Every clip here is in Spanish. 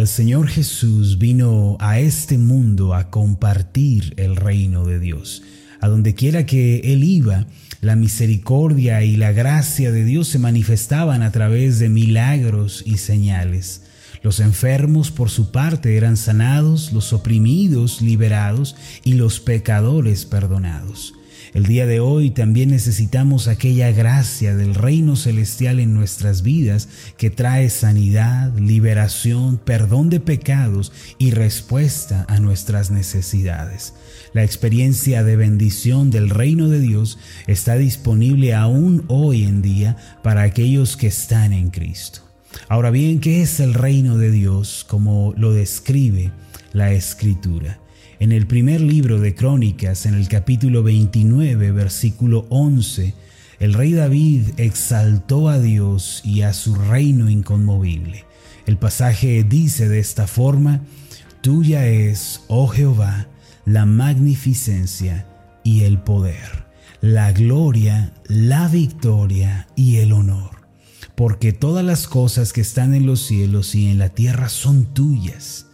El Señor Jesús vino a este mundo a compartir el reino de Dios. A donde quiera que Él iba, la misericordia y la gracia de Dios se manifestaban a través de milagros y señales. Los enfermos por su parte eran sanados, los oprimidos liberados y los pecadores perdonados. El día de hoy también necesitamos aquella gracia del reino celestial en nuestras vidas que trae sanidad, liberación, perdón de pecados y respuesta a nuestras necesidades. La experiencia de bendición del reino de Dios está disponible aún hoy en día para aquellos que están en Cristo. Ahora bien, ¿qué es el reino de Dios como lo describe la Escritura? En el primer libro de Crónicas, en el capítulo 29, versículo 11, el rey David exaltó a Dios y a su reino inconmovible. El pasaje dice de esta forma, Tuya es, oh Jehová, la magnificencia y el poder, la gloria, la victoria y el honor, porque todas las cosas que están en los cielos y en la tierra son tuyas.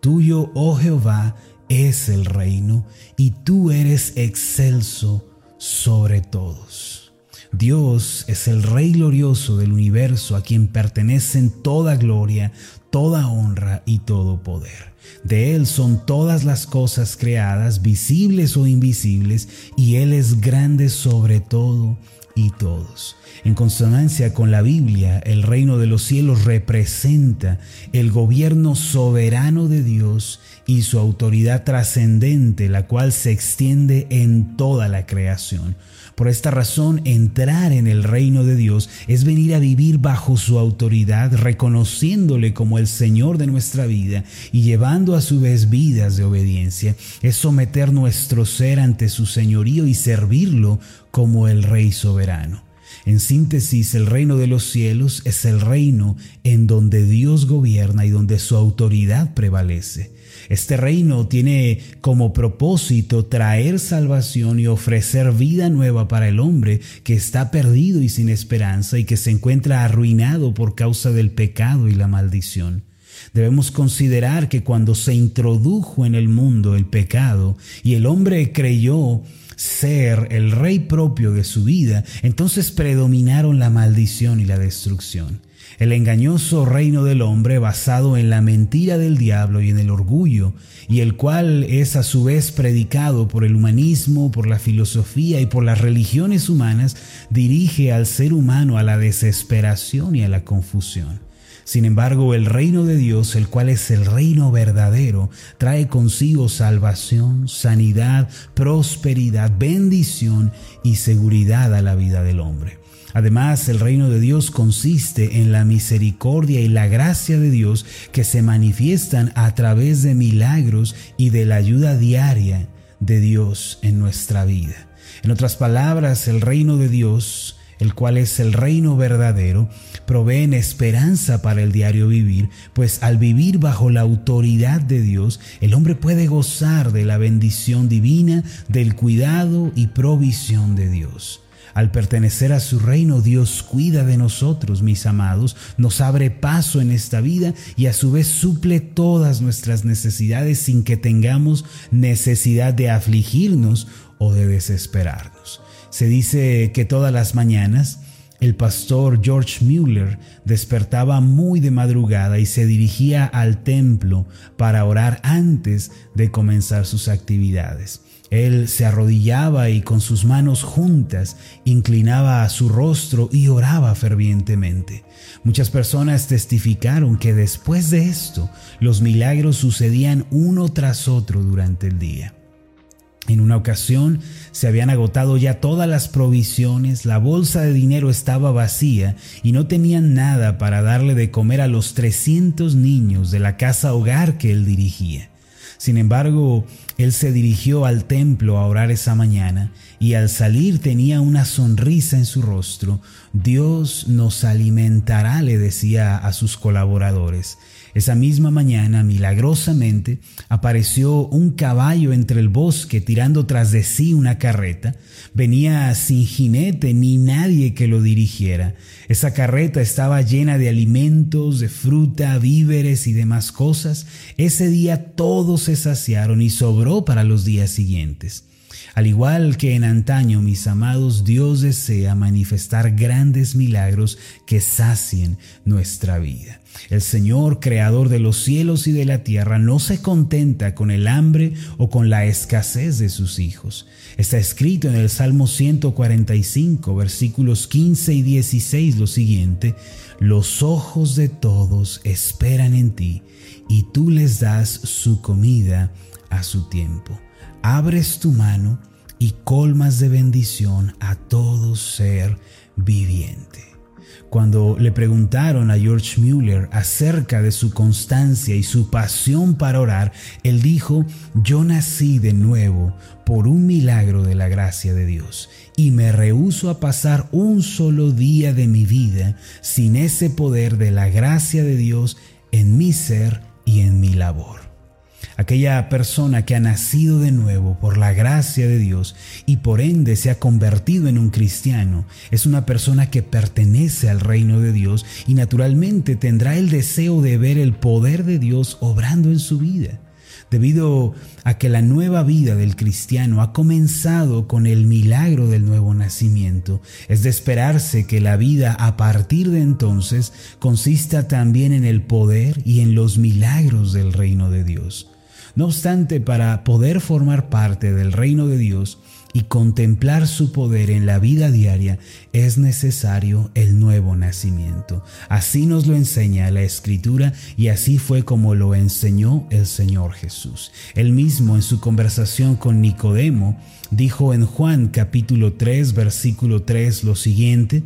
Tuyo, oh Jehová, es el reino y tú eres excelso sobre todos. Dios es el Rey glorioso del universo a quien pertenecen toda gloria, toda honra y todo poder. De Él son todas las cosas creadas, visibles o invisibles, y Él es grande sobre todo y todos. En consonancia con la Biblia, el reino de los cielos representa el gobierno soberano de Dios y su autoridad trascendente, la cual se extiende en toda la creación. Por esta razón, entrar en el reino de Dios es venir a vivir bajo su autoridad, reconociéndole como el Señor de nuestra vida y llevando a su vez vidas de obediencia. Es someter nuestro ser ante su señorío y servirlo como el Rey soberano. En síntesis, el reino de los cielos es el reino en donde Dios gobierna y donde su autoridad prevalece. Este reino tiene como propósito traer salvación y ofrecer vida nueva para el hombre que está perdido y sin esperanza y que se encuentra arruinado por causa del pecado y la maldición. Debemos considerar que cuando se introdujo en el mundo el pecado y el hombre creyó ser el rey propio de su vida, entonces predominaron la maldición y la destrucción. El engañoso reino del hombre basado en la mentira del diablo y en el orgullo, y el cual es a su vez predicado por el humanismo, por la filosofía y por las religiones humanas, dirige al ser humano a la desesperación y a la confusión. Sin embargo, el reino de Dios, el cual es el reino verdadero, trae consigo salvación, sanidad, prosperidad, bendición y seguridad a la vida del hombre. Además, el reino de Dios consiste en la misericordia y la gracia de Dios que se manifiestan a través de milagros y de la ayuda diaria de Dios en nuestra vida. En otras palabras, el reino de Dios el cual es el reino verdadero, proveen esperanza para el diario vivir, pues al vivir bajo la autoridad de Dios, el hombre puede gozar de la bendición divina, del cuidado y provisión de Dios. Al pertenecer a su reino, Dios cuida de nosotros, mis amados, nos abre paso en esta vida y a su vez suple todas nuestras necesidades sin que tengamos necesidad de afligirnos o de desesperarnos. Se dice que todas las mañanas el pastor George Mueller despertaba muy de madrugada y se dirigía al templo para orar antes de comenzar sus actividades. Él se arrodillaba y con sus manos juntas inclinaba a su rostro y oraba fervientemente. Muchas personas testificaron que después de esto los milagros sucedían uno tras otro durante el día. En una ocasión se habían agotado ya todas las provisiones, la bolsa de dinero estaba vacía y no tenían nada para darle de comer a los 300 niños de la casa hogar que él dirigía. Sin embargo, él se dirigió al templo a orar esa mañana y al salir tenía una sonrisa en su rostro. Dios nos alimentará, le decía a sus colaboradores. Esa misma mañana, milagrosamente, apareció un caballo entre el bosque tirando tras de sí una carreta. Venía sin jinete ni nadie que lo dirigiera. Esa carreta estaba llena de alimentos, de fruta, víveres y demás cosas. Ese día todos se saciaron y sobró para los días siguientes. Al igual que en antaño, mis amados, Dios desea manifestar grandes milagros que sacien nuestra vida. El Señor, creador de los cielos y de la tierra, no se contenta con el hambre o con la escasez de sus hijos. Está escrito en el Salmo 145, versículos 15 y 16 lo siguiente, los ojos de todos esperan en ti, y tú les das su comida a su tiempo. Abres tu mano y colmas de bendición a todo ser viviente. Cuando le preguntaron a George Mueller acerca de su constancia y su pasión para orar, él dijo, yo nací de nuevo por un milagro de la gracia de Dios y me rehúso a pasar un solo día de mi vida sin ese poder de la gracia de Dios en mi ser y en mi labor. Aquella persona que ha nacido de nuevo por la gracia de Dios y por ende se ha convertido en un cristiano es una persona que pertenece al reino de Dios y naturalmente tendrá el deseo de ver el poder de Dios obrando en su vida. Debido a que la nueva vida del cristiano ha comenzado con el milagro del nuevo nacimiento, es de esperarse que la vida a partir de entonces consista también en el poder y en los milagros del reino de Dios. No obstante, para poder formar parte del reino de Dios y contemplar su poder en la vida diaria, es necesario el nuevo nacimiento. Así nos lo enseña la Escritura y así fue como lo enseñó el Señor Jesús. Él mismo en su conversación con Nicodemo dijo en Juan capítulo 3 versículo 3 lo siguiente,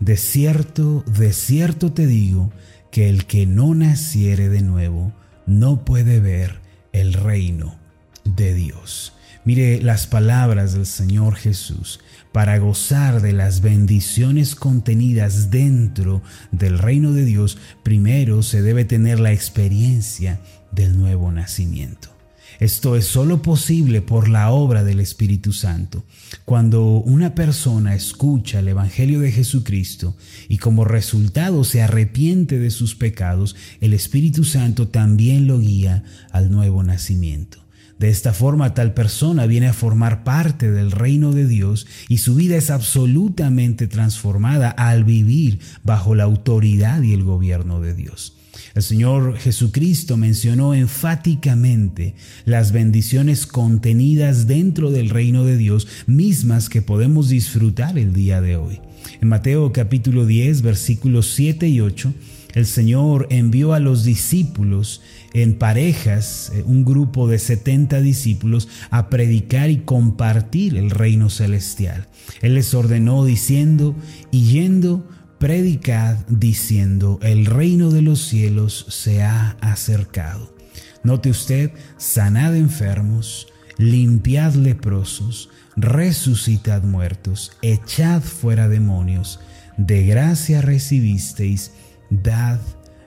De cierto, de cierto te digo, que el que no naciere de nuevo no puede ver el reino de Dios. Mire las palabras del Señor Jesús. Para gozar de las bendiciones contenidas dentro del reino de Dios, primero se debe tener la experiencia del nuevo nacimiento. Esto es solo posible por la obra del Espíritu Santo. Cuando una persona escucha el Evangelio de Jesucristo y como resultado se arrepiente de sus pecados, el Espíritu Santo también lo guía al nuevo nacimiento. De esta forma tal persona viene a formar parte del reino de Dios y su vida es absolutamente transformada al vivir bajo la autoridad y el gobierno de Dios. El Señor Jesucristo mencionó enfáticamente las bendiciones contenidas dentro del reino de Dios, mismas que podemos disfrutar el día de hoy. En Mateo capítulo 10, versículos 7 y 8, el Señor envió a los discípulos en parejas, eh, un grupo de 70 discípulos, a predicar y compartir el reino celestial. Él les ordenó diciendo, y yendo, predicad diciendo, el reino de los cielos se ha acercado. Note usted, sanad enfermos, limpiad leprosos, resucitad muertos, echad fuera demonios, de gracia recibisteis, dad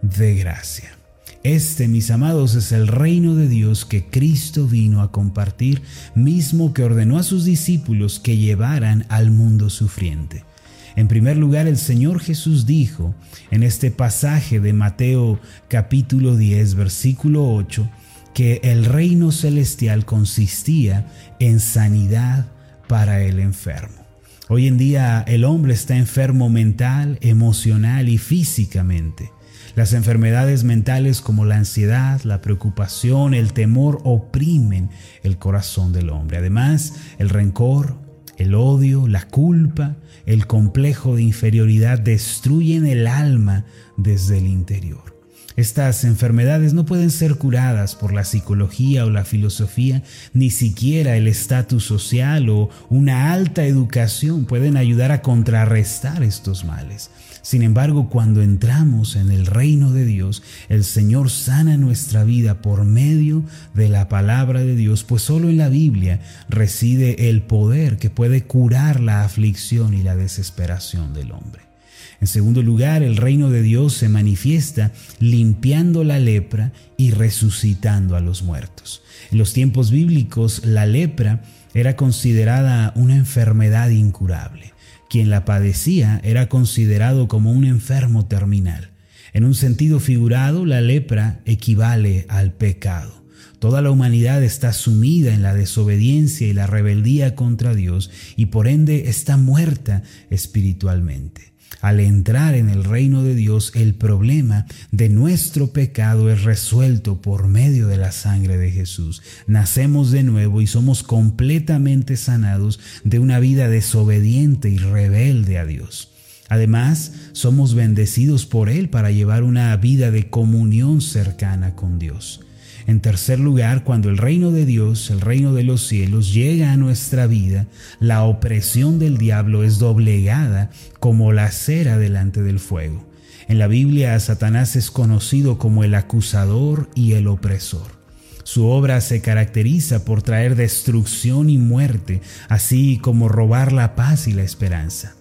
de gracia. Este, mis amados, es el reino de Dios que Cristo vino a compartir, mismo que ordenó a sus discípulos que llevaran al mundo sufriente. En primer lugar, el Señor Jesús dijo en este pasaje de Mateo capítulo 10, versículo 8, que el reino celestial consistía en sanidad para el enfermo. Hoy en día el hombre está enfermo mental, emocional y físicamente. Las enfermedades mentales como la ansiedad, la preocupación, el temor oprimen el corazón del hombre. Además, el rencor, el odio, la culpa, el complejo de inferioridad destruyen el alma desde el interior. Estas enfermedades no pueden ser curadas por la psicología o la filosofía, ni siquiera el estatus social o una alta educación pueden ayudar a contrarrestar estos males. Sin embargo, cuando entramos en el reino de Dios, el Señor sana nuestra vida por medio de la palabra de Dios, pues solo en la Biblia reside el poder que puede curar la aflicción y la desesperación del hombre. En segundo lugar, el reino de Dios se manifiesta limpiando la lepra y resucitando a los muertos. En los tiempos bíblicos, la lepra era considerada una enfermedad incurable. Quien la padecía era considerado como un enfermo terminal. En un sentido figurado, la lepra equivale al pecado. Toda la humanidad está sumida en la desobediencia y la rebeldía contra Dios y por ende está muerta espiritualmente. Al entrar en el reino de Dios, el problema de nuestro pecado es resuelto por medio de la sangre de Jesús. Nacemos de nuevo y somos completamente sanados de una vida desobediente y rebelde a Dios. Además, somos bendecidos por Él para llevar una vida de comunión cercana con Dios. En tercer lugar, cuando el reino de Dios, el reino de los cielos, llega a nuestra vida, la opresión del diablo es doblegada como la cera delante del fuego. En la Biblia, Satanás es conocido como el acusador y el opresor. Su obra se caracteriza por traer destrucción y muerte, así como robar la paz y la esperanza.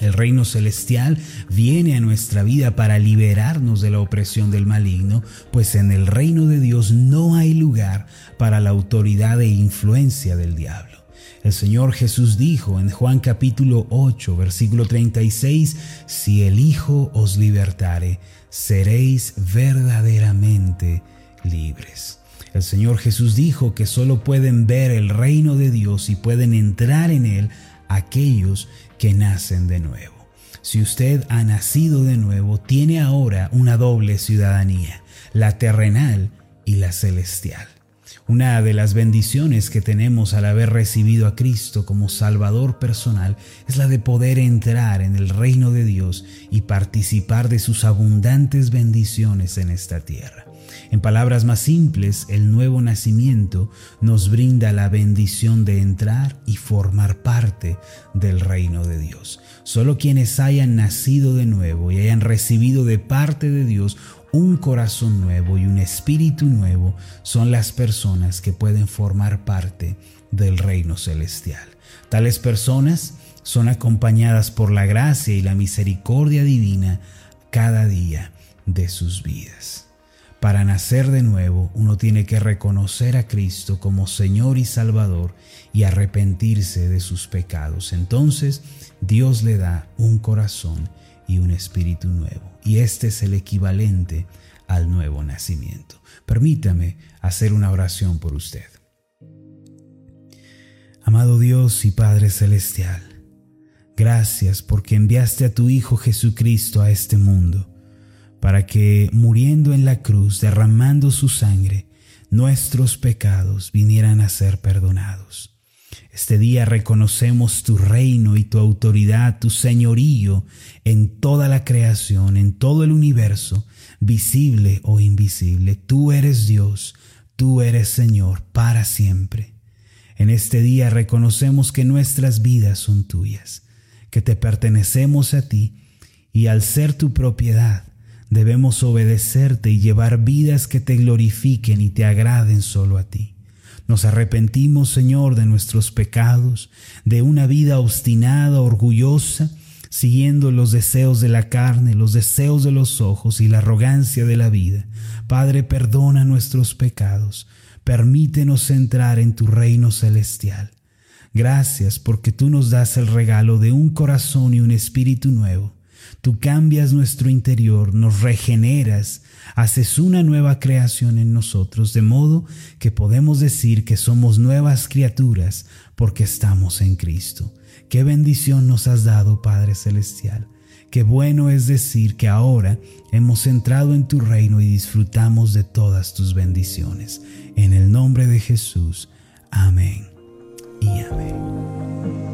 El reino celestial viene a nuestra vida para liberarnos de la opresión del maligno, pues en el reino de Dios no hay lugar para la autoridad e influencia del diablo. El Señor Jesús dijo en Juan capítulo 8, versículo 36, Si el Hijo os libertare, seréis verdaderamente libres. El Señor Jesús dijo que solo pueden ver el reino de Dios y pueden entrar en él aquellos que nacen de nuevo. Si usted ha nacido de nuevo, tiene ahora una doble ciudadanía, la terrenal y la celestial. Una de las bendiciones que tenemos al haber recibido a Cristo como Salvador personal es la de poder entrar en el reino de Dios y participar de sus abundantes bendiciones en esta tierra. En palabras más simples, el nuevo nacimiento nos brinda la bendición de entrar y formar parte del reino de Dios. Solo quienes hayan nacido de nuevo y hayan recibido de parte de Dios un corazón nuevo y un espíritu nuevo son las personas que pueden formar parte del reino celestial. Tales personas son acompañadas por la gracia y la misericordia divina cada día de sus vidas. Para nacer de nuevo, uno tiene que reconocer a Cristo como Señor y Salvador y arrepentirse de sus pecados. Entonces Dios le da un corazón y un espíritu nuevo. Y este es el equivalente al nuevo nacimiento. Permítame hacer una oración por usted. Amado Dios y Padre Celestial, gracias porque enviaste a tu Hijo Jesucristo a este mundo, para que, muriendo en la cruz, derramando su sangre, nuestros pecados vinieran a ser perdonados. Este día reconocemos tu reino y tu autoridad, tu señorío en toda la creación, en todo el universo, visible o invisible. Tú eres Dios, tú eres Señor para siempre. En este día reconocemos que nuestras vidas son tuyas, que te pertenecemos a ti y al ser tu propiedad debemos obedecerte y llevar vidas que te glorifiquen y te agraden solo a ti. Nos arrepentimos, Señor, de nuestros pecados, de una vida obstinada, orgullosa, siguiendo los deseos de la carne, los deseos de los ojos y la arrogancia de la vida. Padre, perdona nuestros pecados, permítenos entrar en tu reino celestial. Gracias porque tú nos das el regalo de un corazón y un espíritu nuevo. Tú cambias nuestro interior, nos regeneras, haces una nueva creación en nosotros, de modo que podemos decir que somos nuevas criaturas porque estamos en Cristo. Qué bendición nos has dado, Padre Celestial. Qué bueno es decir que ahora hemos entrado en tu reino y disfrutamos de todas tus bendiciones. En el nombre de Jesús. Amén y amén.